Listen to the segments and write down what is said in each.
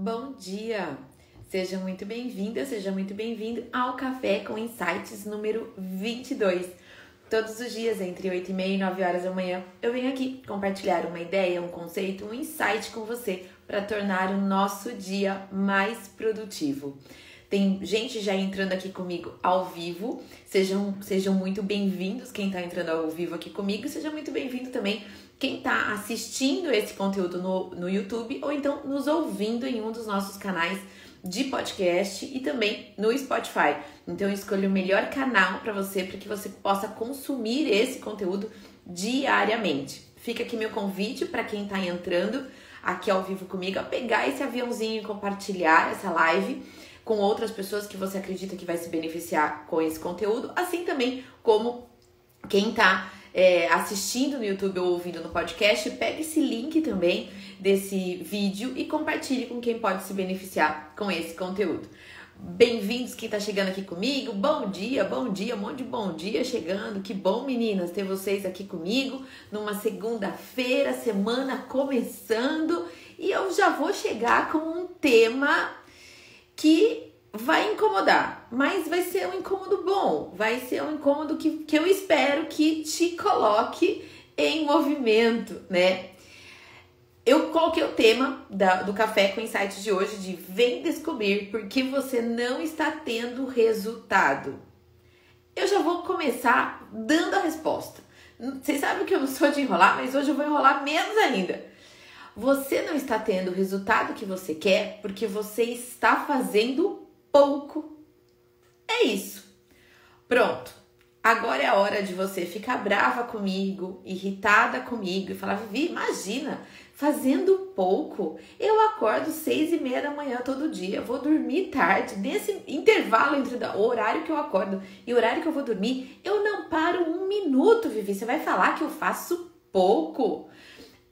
Bom dia! Seja muito bem-vinda, seja muito bem-vindo ao Café com Insights número 22. Todos os dias, entre 8 e meia e 9 horas da manhã, eu venho aqui compartilhar uma ideia, um conceito, um insight com você para tornar o nosso dia mais produtivo. Tem gente já entrando aqui comigo ao vivo. Sejam, sejam muito bem-vindos quem está entrando ao vivo aqui comigo. Seja muito bem-vindo também quem está assistindo esse conteúdo no, no YouTube ou então nos ouvindo em um dos nossos canais de podcast e também no Spotify. Então escolha o melhor canal para você para que você possa consumir esse conteúdo diariamente. Fica aqui meu convite para quem está entrando aqui ao vivo comigo a pegar esse aviãozinho e compartilhar essa live com outras pessoas que você acredita que vai se beneficiar com esse conteúdo, assim também como quem está é, assistindo no YouTube ou ouvindo no podcast, pegue esse link também desse vídeo e compartilhe com quem pode se beneficiar com esse conteúdo. Bem-vindos quem está chegando aqui comigo. Bom dia, bom dia, um monte de bom dia chegando. Que bom, meninas, ter vocês aqui comigo numa segunda-feira, semana começando. E eu já vou chegar com um tema que vai incomodar, mas vai ser um incômodo bom, vai ser um incômodo que, que eu espero que te coloque em movimento, né? Eu coloquei o tema da, do Café com Insights de hoje de vem descobrir porque você não está tendo resultado. Eu já vou começar dando a resposta. Vocês sabem que eu não sou de enrolar, mas hoje eu vou enrolar menos ainda. Você não está tendo o resultado que você quer porque você está fazendo pouco. É isso. Pronto. Agora é a hora de você ficar brava comigo, irritada comigo e falar: Vivi, imagina, fazendo pouco. Eu acordo seis e meia da manhã todo dia, vou dormir tarde. Nesse intervalo entre o horário que eu acordo e o horário que eu vou dormir, eu não paro um minuto, Vivi. Você vai falar que eu faço pouco?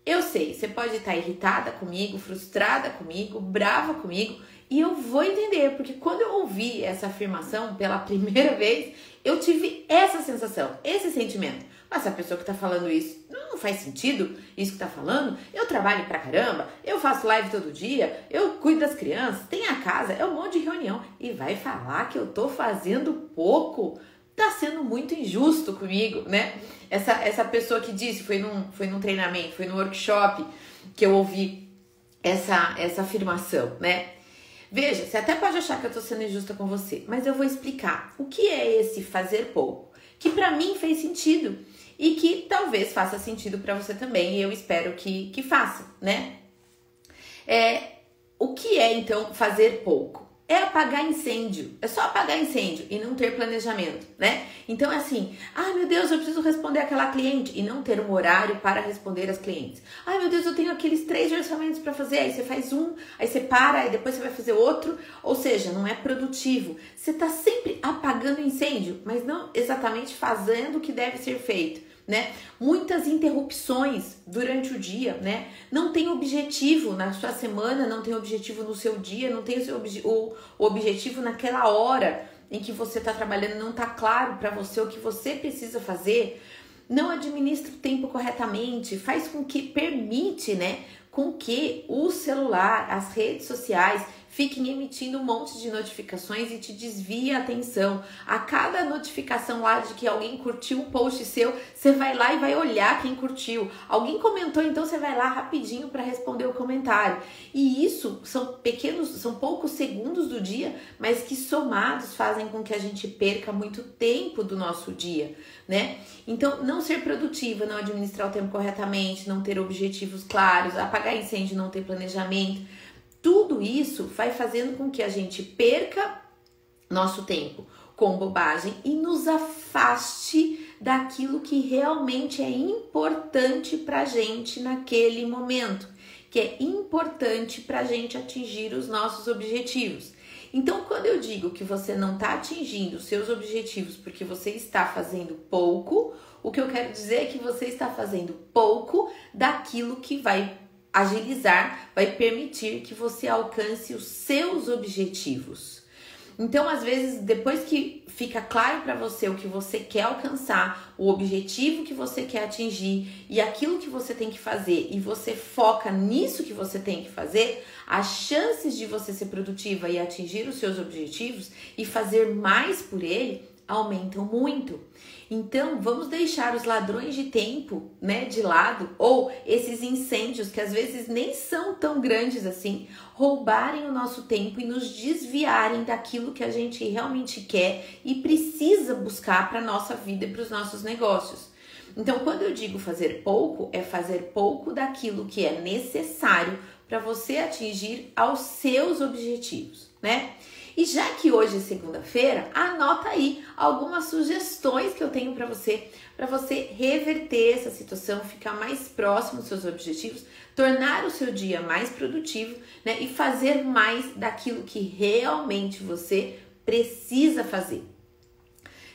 Eu sei, você pode estar irritada comigo, frustrada comigo, brava comigo, e eu vou entender, porque quando eu ouvi essa afirmação pela primeira vez, eu tive essa sensação, esse sentimento. Mas a pessoa que tá falando isso não faz sentido isso que tá falando. Eu trabalho pra caramba, eu faço live todo dia, eu cuido das crianças, tem a casa, é um monte de reunião e vai falar que eu tô fazendo pouco tá sendo muito injusto comigo, né? Essa, essa pessoa que disse, foi num, foi num treinamento, foi num workshop que eu ouvi essa, essa afirmação, né? Veja, você até pode achar que eu tô sendo injusta com você, mas eu vou explicar o que é esse fazer pouco, que para mim fez sentido e que talvez faça sentido para você também, e eu espero que, que faça, né? É, o que é então fazer pouco? É apagar incêndio. É só apagar incêndio e não ter planejamento, né? Então é assim, ai meu Deus, eu preciso responder aquela cliente e não ter um horário para responder as clientes. Ai meu Deus, eu tenho aqueles três orçamentos para fazer, aí você faz um, aí você para, aí depois você vai fazer outro, ou seja, não é produtivo. Você está sempre apagando incêndio, mas não exatamente fazendo o que deve ser feito né? Muitas interrupções durante o dia, né? Não tem objetivo na sua semana, não tem objetivo no seu dia, não tem o, seu obje o, objetivo naquela hora em que você está trabalhando, não está claro para você o que você precisa fazer. Não administra o tempo corretamente, faz com que permite, né, com que o celular, as redes sociais fiquem emitindo um monte de notificações e te desvia a atenção. A cada notificação lá de que alguém curtiu um post seu, você vai lá e vai olhar quem curtiu. Alguém comentou, então você vai lá rapidinho para responder o comentário. E isso são pequenos, são poucos segundos do dia, mas que somados fazem com que a gente perca muito tempo do nosso dia, né? Então, não ser produtiva, não administrar o tempo corretamente, não ter objetivos claros, apagar incêndio, não ter planejamento tudo isso vai fazendo com que a gente perca nosso tempo com bobagem e nos afaste daquilo que realmente é importante para gente naquele momento, que é importante para gente atingir os nossos objetivos. Então, quando eu digo que você não está atingindo os seus objetivos porque você está fazendo pouco, o que eu quero dizer é que você está fazendo pouco daquilo que vai agilizar vai permitir que você alcance os seus objetivos. Então, às vezes, depois que fica claro para você o que você quer alcançar, o objetivo que você quer atingir e aquilo que você tem que fazer, e você foca nisso que você tem que fazer, as chances de você ser produtiva e atingir os seus objetivos e fazer mais por ele aumentam muito. Então, vamos deixar os ladrões de tempo, né, de lado, ou esses incêndios que às vezes nem são tão grandes assim, roubarem o nosso tempo e nos desviarem daquilo que a gente realmente quer e precisa buscar para nossa vida e para os nossos negócios. Então, quando eu digo fazer pouco, é fazer pouco daquilo que é necessário para você atingir aos seus objetivos, né? E já que hoje é segunda-feira, anota aí algumas sugestões que eu tenho para você, para você reverter essa situação, ficar mais próximo dos seus objetivos, tornar o seu dia mais produtivo, né, e fazer mais daquilo que realmente você precisa fazer.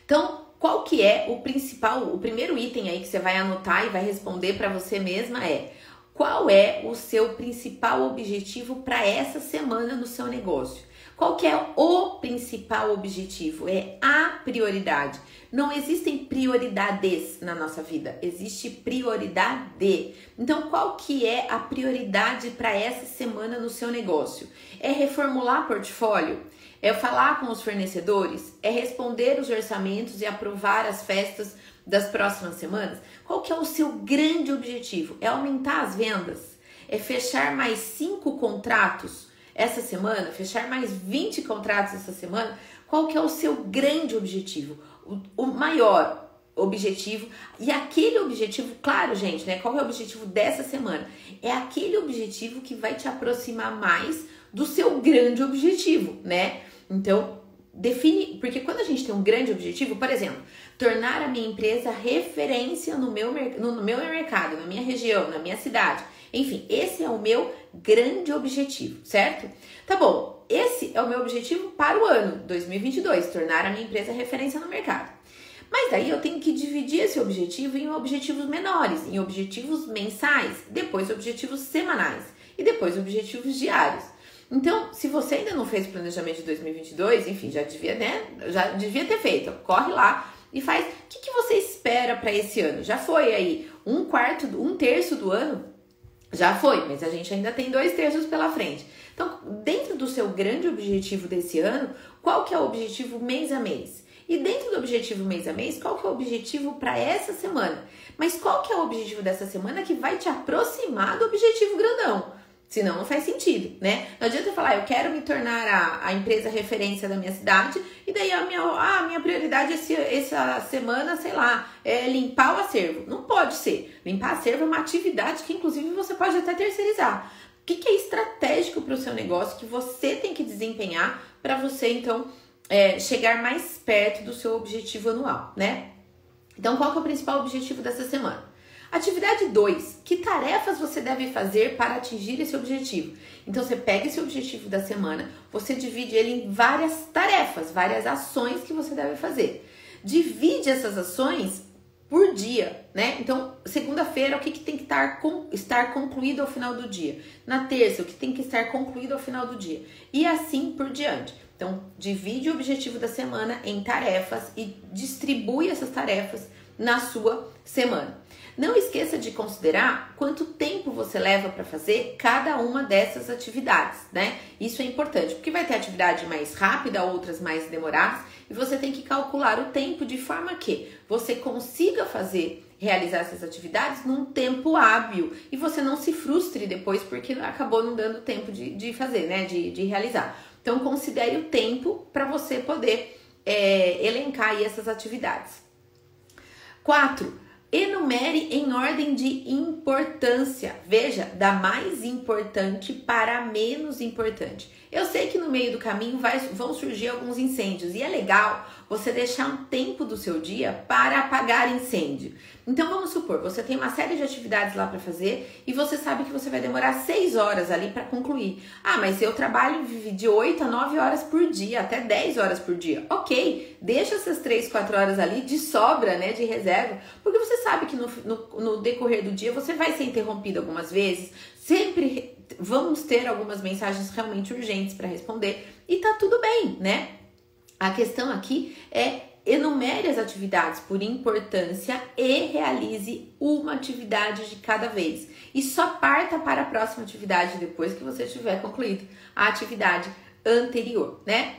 Então, qual que é o principal, o primeiro item aí que você vai anotar e vai responder para você mesma é: qual é o seu principal objetivo para essa semana no seu negócio? Qual que é o principal objetivo? É a prioridade. Não existem prioridades na nossa vida, existe prioridade. Então, qual que é a prioridade para essa semana no seu negócio? É reformular portfólio? É falar com os fornecedores? É responder os orçamentos e aprovar as festas das próximas semanas? Qual que é o seu grande objetivo? É aumentar as vendas? É fechar mais cinco contratos? Essa semana, fechar mais 20 contratos essa semana, qual que é o seu grande objetivo? O, o maior objetivo e aquele objetivo, claro, gente, né? Qual é o objetivo dessa semana? É aquele objetivo que vai te aproximar mais do seu grande objetivo, né? Então, define, porque quando a gente tem um grande objetivo, por exemplo, tornar a minha empresa referência no meu, no meu mercado, na minha região, na minha cidade. Enfim, esse é o meu grande objetivo, certo? Tá bom, esse é o meu objetivo para o ano 2022, tornar a minha empresa referência no mercado. Mas daí eu tenho que dividir esse objetivo em objetivos menores, em objetivos mensais, depois objetivos semanais e depois objetivos diários. Então, se você ainda não fez o planejamento de 2022, enfim, já devia, né? Já devia ter feito. Corre lá e faz. O que, que você espera para esse ano? Já foi aí um quarto, um terço do ano já foi, mas a gente ainda tem dois terços pela frente. Então, dentro do seu grande objetivo desse ano, qual que é o objetivo mês a mês? E dentro do objetivo mês a mês, qual que é o objetivo para essa semana? Mas qual que é o objetivo dessa semana que vai te aproximar do objetivo grandão? Senão não faz sentido, né? Não adianta eu falar, eu quero me tornar a, a empresa referência da minha cidade, e daí a minha, ah, a minha prioridade esse, essa semana, sei lá, é limpar o acervo. Não pode ser. Limpar acervo é uma atividade que, inclusive, você pode até terceirizar. O que, que é estratégico para o seu negócio que você tem que desempenhar para você, então, é, chegar mais perto do seu objetivo anual, né? Então, qual que é o principal objetivo dessa semana? Atividade 2. Que tarefas você deve fazer para atingir esse objetivo? Então você pega esse objetivo da semana, você divide ele em várias tarefas, várias ações que você deve fazer. Divide essas ações por dia, né? Então, segunda-feira, o que, que tem que estar, com, estar concluído ao final do dia? Na terça, o que tem que estar concluído ao final do dia? E assim por diante. Então, divide o objetivo da semana em tarefas e distribui essas tarefas na sua semana. Não esqueça de considerar quanto tempo você leva para fazer cada uma dessas atividades, né? Isso é importante, porque vai ter atividade mais rápida, outras mais demoradas, e você tem que calcular o tempo de forma que você consiga fazer realizar essas atividades num tempo hábil e você não se frustre depois porque acabou não dando tempo de, de fazer, né? De, de realizar. Então, considere o tempo para você poder é, elencar essas atividades. Quatro, Enumere em ordem de importância. Veja, da mais importante para a menos importante. Eu sei que no meio do caminho vai, vão surgir alguns incêndios e é legal você deixar um tempo do seu dia para apagar incêndio. Então vamos supor, você tem uma série de atividades lá para fazer e você sabe que você vai demorar 6 horas ali para concluir. Ah, mas eu trabalho de 8 a 9 horas por dia, até 10 horas por dia. Ok, deixa essas 3, 4 horas ali de sobra, né, de reserva, porque você sabe que no, no, no decorrer do dia você vai ser interrompido algumas vezes, sempre vamos ter algumas mensagens realmente urgentes para responder e tá tudo bem, né? A questão aqui é enumere as atividades por importância e realize uma atividade de cada vez. E só parta para a próxima atividade depois que você tiver concluído a atividade anterior, né?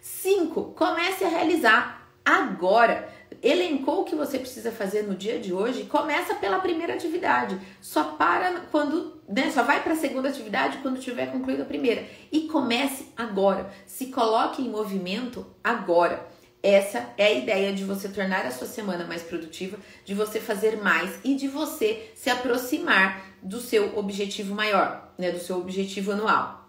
5. Comece a realizar agora. Elencou o que você precisa fazer no dia de hoje, começa pela primeira atividade. Só para quando, né, só vai para a segunda atividade quando tiver concluído a primeira e comece agora. Se coloque em movimento agora. Essa é a ideia de você tornar a sua semana mais produtiva, de você fazer mais e de você se aproximar do seu objetivo maior, né, do seu objetivo anual.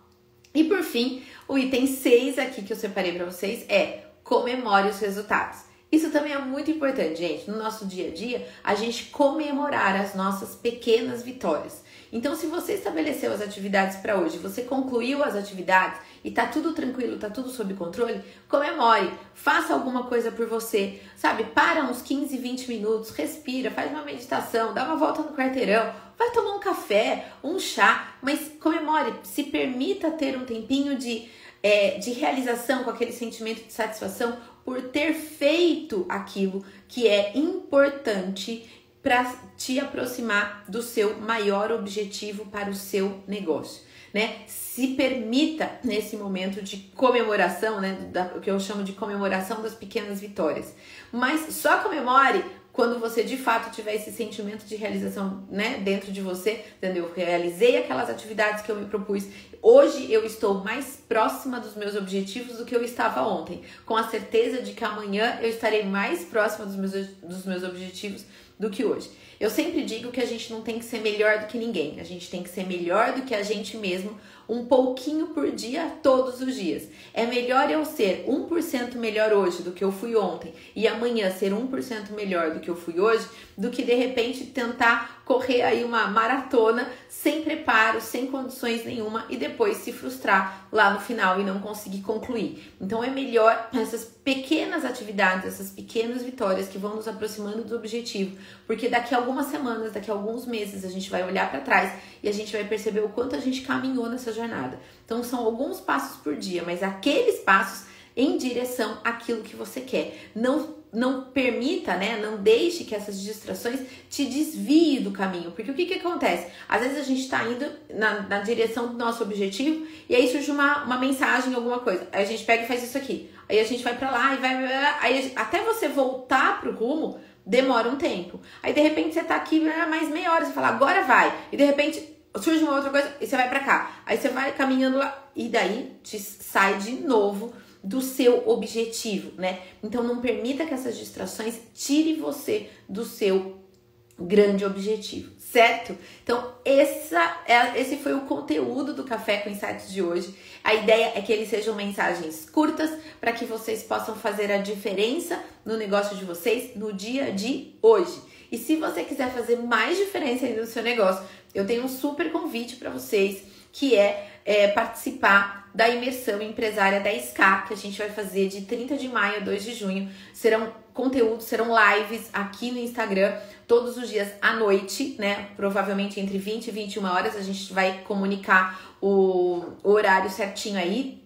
E por fim, o item 6 aqui que eu separei para vocês é comemore os resultados. Isso também é muito importante, gente. No nosso dia a dia, a gente comemorar as nossas pequenas vitórias. Então, se você estabeleceu as atividades para hoje, você concluiu as atividades e tá tudo tranquilo, tá tudo sob controle, comemore, faça alguma coisa por você, sabe? Para uns 15, 20 minutos, respira, faz uma meditação, dá uma volta no quarteirão, vai tomar um café, um chá, mas comemore, se permita ter um tempinho de, é, de realização com aquele sentimento de satisfação por ter feito aquilo que é importante para te aproximar do seu maior objetivo para o seu negócio, né? Se permita nesse momento de comemoração, né, da, que eu chamo de comemoração das pequenas vitórias. Mas só comemore quando você de fato tiver esse sentimento de realização, né, dentro de você, entendeu? Eu realizei aquelas atividades que eu me propus. Hoje eu estou mais próxima dos meus objetivos do que eu estava ontem, com a certeza de que amanhã eu estarei mais próxima dos meus, dos meus objetivos do que hoje. Eu sempre digo que a gente não tem que ser melhor do que ninguém, a gente tem que ser melhor do que a gente mesmo, um pouquinho por dia, todos os dias. É melhor eu ser 1% melhor hoje do que eu fui ontem e amanhã ser 1% melhor do que eu fui hoje, do que de repente tentar correr aí uma maratona sem preparo, sem condições nenhuma e depois se frustrar lá no final e não conseguir concluir. Então é melhor essas pequenas atividades, essas pequenas vitórias que vão nos aproximando do objetivo, porque daqui a algumas semanas, daqui a alguns meses a gente vai olhar para trás e a gente vai perceber o quanto a gente caminhou nessa jornada. Então são alguns passos por dia, mas aqueles passos em direção àquilo que você quer. Não não permita, né? Não deixe que essas distrações te desviem do caminho. Porque o que, que acontece? Às vezes a gente está indo na, na, direção do nosso objetivo e aí surge uma, uma mensagem, alguma coisa. Aí a gente pega e faz isso aqui. Aí a gente vai para lá e vai. Aí até você voltar pro rumo, demora um tempo. Aí de repente você tá aqui mais meia hora, você fala, agora vai. E de repente surge uma outra coisa e você vai para cá. Aí você vai caminhando lá e daí te sai de novo do seu objetivo, né? Então não permita que essas distrações tire você do seu grande objetivo, certo? Então essa é, esse foi o conteúdo do Café com Insights de hoje. A ideia é que eles sejam mensagens curtas para que vocês possam fazer a diferença no negócio de vocês no dia de hoje. E se você quiser fazer mais diferença no seu negócio, eu tenho um super convite para vocês que é, é participar da imersão empresária da SCA, que a gente vai fazer de 30 de maio a 2 de junho. Serão conteúdos, serão lives aqui no Instagram todos os dias à noite, né? Provavelmente entre 20 e 21 horas a gente vai comunicar o, horário certinho aí.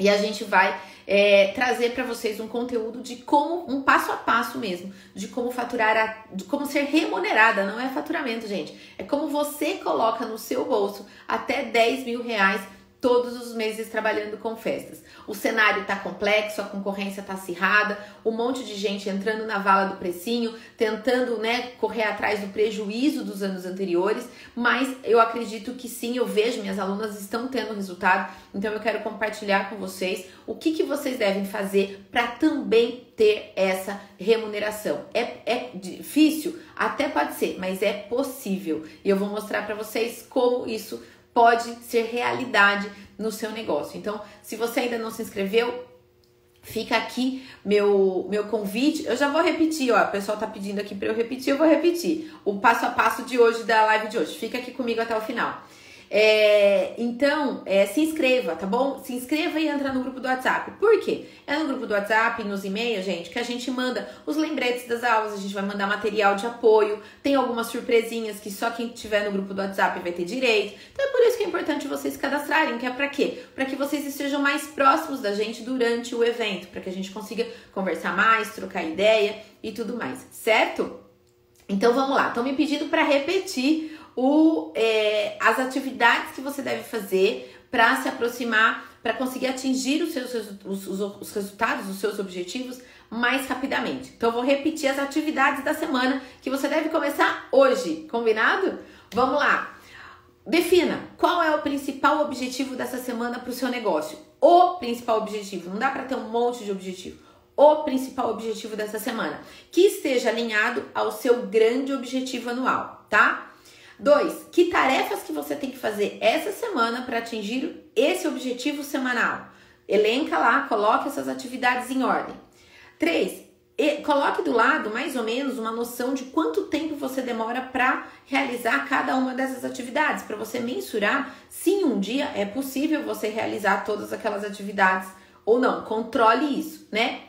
E a gente vai é, trazer para vocês um conteúdo de como, um passo a passo mesmo, de como faturar, a, de como ser remunerada, não é faturamento, gente, é como você coloca no seu bolso até 10 mil reais todos os meses trabalhando com festas. O cenário tá complexo, a concorrência tá acirrada, um monte de gente entrando na vala do precinho, tentando, né, correr atrás do prejuízo dos anos anteriores, mas eu acredito que sim, eu vejo minhas alunas estão tendo resultado, então eu quero compartilhar com vocês o que, que vocês devem fazer para também ter essa remuneração. É, é difícil? Até pode ser, mas é possível. E eu vou mostrar para vocês como isso pode ser realidade no seu negócio. Então, se você ainda não se inscreveu, fica aqui meu meu convite. Eu já vou repetir, ó, o pessoal tá pedindo aqui para eu repetir, eu vou repetir. O passo a passo de hoje da live de hoje. Fica aqui comigo até o final. É, então, é, se inscreva, tá bom? Se inscreva e entra no grupo do WhatsApp. Por quê? É no grupo do WhatsApp, nos e-mails, gente, que a gente manda os lembretes das aulas, a gente vai mandar material de apoio, tem algumas surpresinhas que só quem tiver no grupo do WhatsApp vai ter direito. Então é por isso que é importante vocês cadastrarem, que é para quê? Para que vocês estejam mais próximos da gente durante o evento, para que a gente consiga conversar mais, trocar ideia e tudo mais, certo? Então vamos lá, estão me pedindo para repetir o, é, as atividades que você deve fazer para se aproximar, para conseguir atingir os seus os, os, os resultados, os seus objetivos mais rapidamente. Então, eu vou repetir as atividades da semana que você deve começar hoje, combinado? Vamos lá. Defina qual é o principal objetivo dessa semana para o seu negócio. O principal objetivo. Não dá para ter um monte de objetivo. O principal objetivo dessa semana. Que esteja alinhado ao seu grande objetivo anual, tá? Dois, que tarefas que você tem que fazer essa semana para atingir esse objetivo semanal? Elenca lá, coloque essas atividades em ordem. Três, coloque do lado mais ou menos uma noção de quanto tempo você demora para realizar cada uma dessas atividades, para você mensurar se em um dia é possível você realizar todas aquelas atividades ou não. Controle isso, né?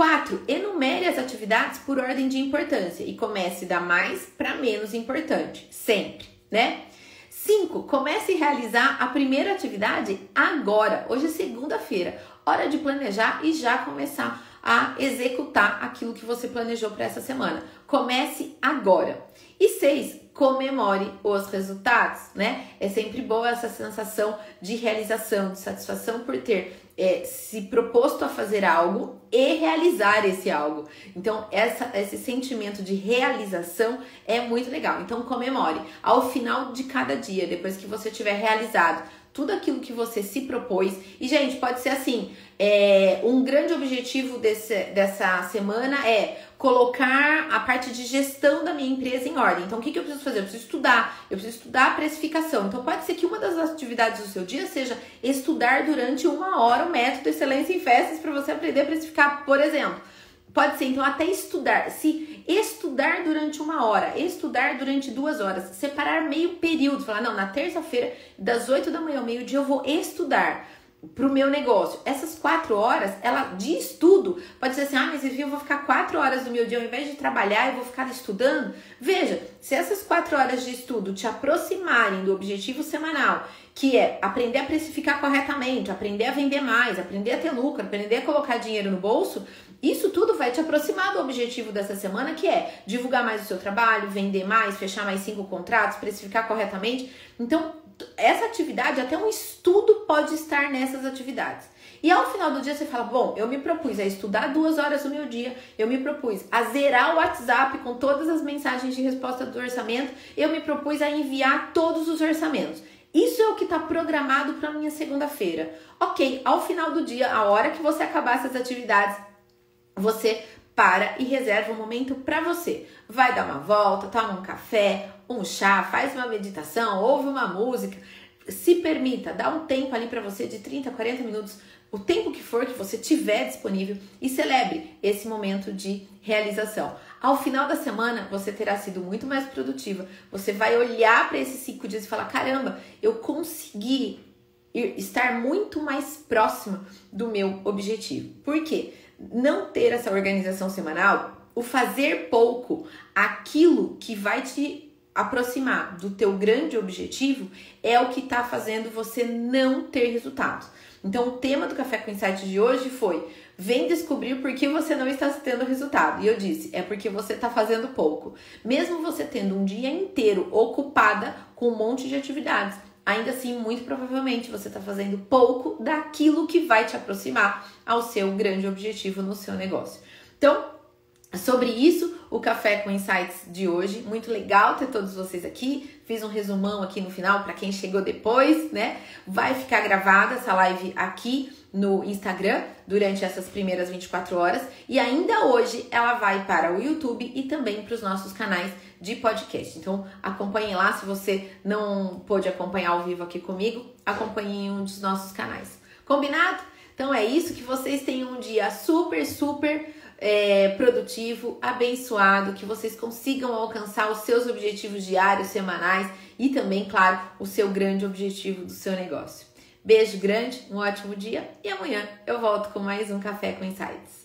4. Enumere as atividades por ordem de importância e comece da mais para menos importante, sempre, né? 5. Comece a realizar a primeira atividade agora. Hoje é segunda-feira, hora de planejar e já começar a executar aquilo que você planejou para essa semana. Comece agora. E 6 comemore os resultados, né? É sempre boa essa sensação de realização, de satisfação por ter é, se proposto a fazer algo e realizar esse algo. Então, essa, esse sentimento de realização é muito legal. Então, comemore ao final de cada dia, depois que você tiver realizado tudo aquilo que você se propôs. E, gente, pode ser assim: é, um grande objetivo desse, dessa semana é colocar a parte de gestão da minha empresa em ordem. Então, o que, que eu preciso fazer? Eu preciso estudar, eu preciso estudar a precificação. Então, pode ser que uma das atividades do seu dia seja estudar durante uma hora o método Excelência em Festas para você aprender a precificar, por exemplo. Pode ser, então, até estudar. Se estudar durante uma hora, estudar durante duas horas, separar meio período, falar, não, na terça-feira, das 8 da manhã ao meio-dia, eu vou estudar para o meu negócio. Essas quatro horas, ela de estudo, pode ser assim, ah, mas eu vou ficar quatro horas do meu dia, ao invés de trabalhar, eu vou ficar estudando. Veja, se essas quatro horas de estudo te aproximarem do objetivo semanal, que é aprender a precificar corretamente, aprender a vender mais, aprender a ter lucro, aprender a colocar dinheiro no bolso, isso tudo vai te aproximar do objetivo dessa semana, que é divulgar mais o seu trabalho, vender mais, fechar mais cinco contratos, precificar corretamente. Então, essa atividade, até um estudo pode estar nessas atividades. E ao final do dia você fala: Bom, eu me propus a estudar duas horas do meu dia, eu me propus a zerar o WhatsApp com todas as mensagens de resposta do orçamento, eu me propus a enviar todos os orçamentos. Isso é o que está programado para minha segunda-feira. Ok, ao final do dia, a hora que você acabar essas atividades, você para e reserva um momento para você. Vai dar uma volta, toma um café, um chá, faz uma meditação, ouve uma música. Se permita, dá um tempo ali para você de 30, 40 minutos, o tempo que for que você tiver disponível e celebre esse momento de realização. Ao final da semana, você terá sido muito mais produtiva. Você vai olhar para esses cinco dias e falar: caramba, eu consegui estar muito mais próxima do meu objetivo. Por quê? Não ter essa organização semanal, o fazer pouco, aquilo que vai te aproximar do teu grande objetivo é o que está fazendo você não ter resultados. Então, o tema do Café com Insight de hoje foi: vem descobrir por que você não está tendo resultado. E eu disse: é porque você está fazendo pouco. Mesmo você tendo um dia inteiro ocupada com um monte de atividades, ainda assim, muito provavelmente você está fazendo pouco daquilo que vai te aproximar ao seu grande objetivo no seu negócio. Então, sobre isso, o Café com Insights de hoje. Muito legal ter todos vocês aqui. Fiz um resumão aqui no final para quem chegou depois, né? Vai ficar gravada essa live aqui no Instagram durante essas primeiras 24 horas e ainda hoje ela vai para o YouTube e também para os nossos canais de podcast. Então, acompanhe lá se você não pôde acompanhar ao vivo aqui comigo, acompanhe em um dos nossos canais. Combinado? Então é isso, que vocês tenham um dia super, super é, produtivo, abençoado, que vocês consigam alcançar os seus objetivos diários, semanais e também, claro, o seu grande objetivo do seu negócio. Beijo grande, um ótimo dia e amanhã eu volto com mais um Café com Insights.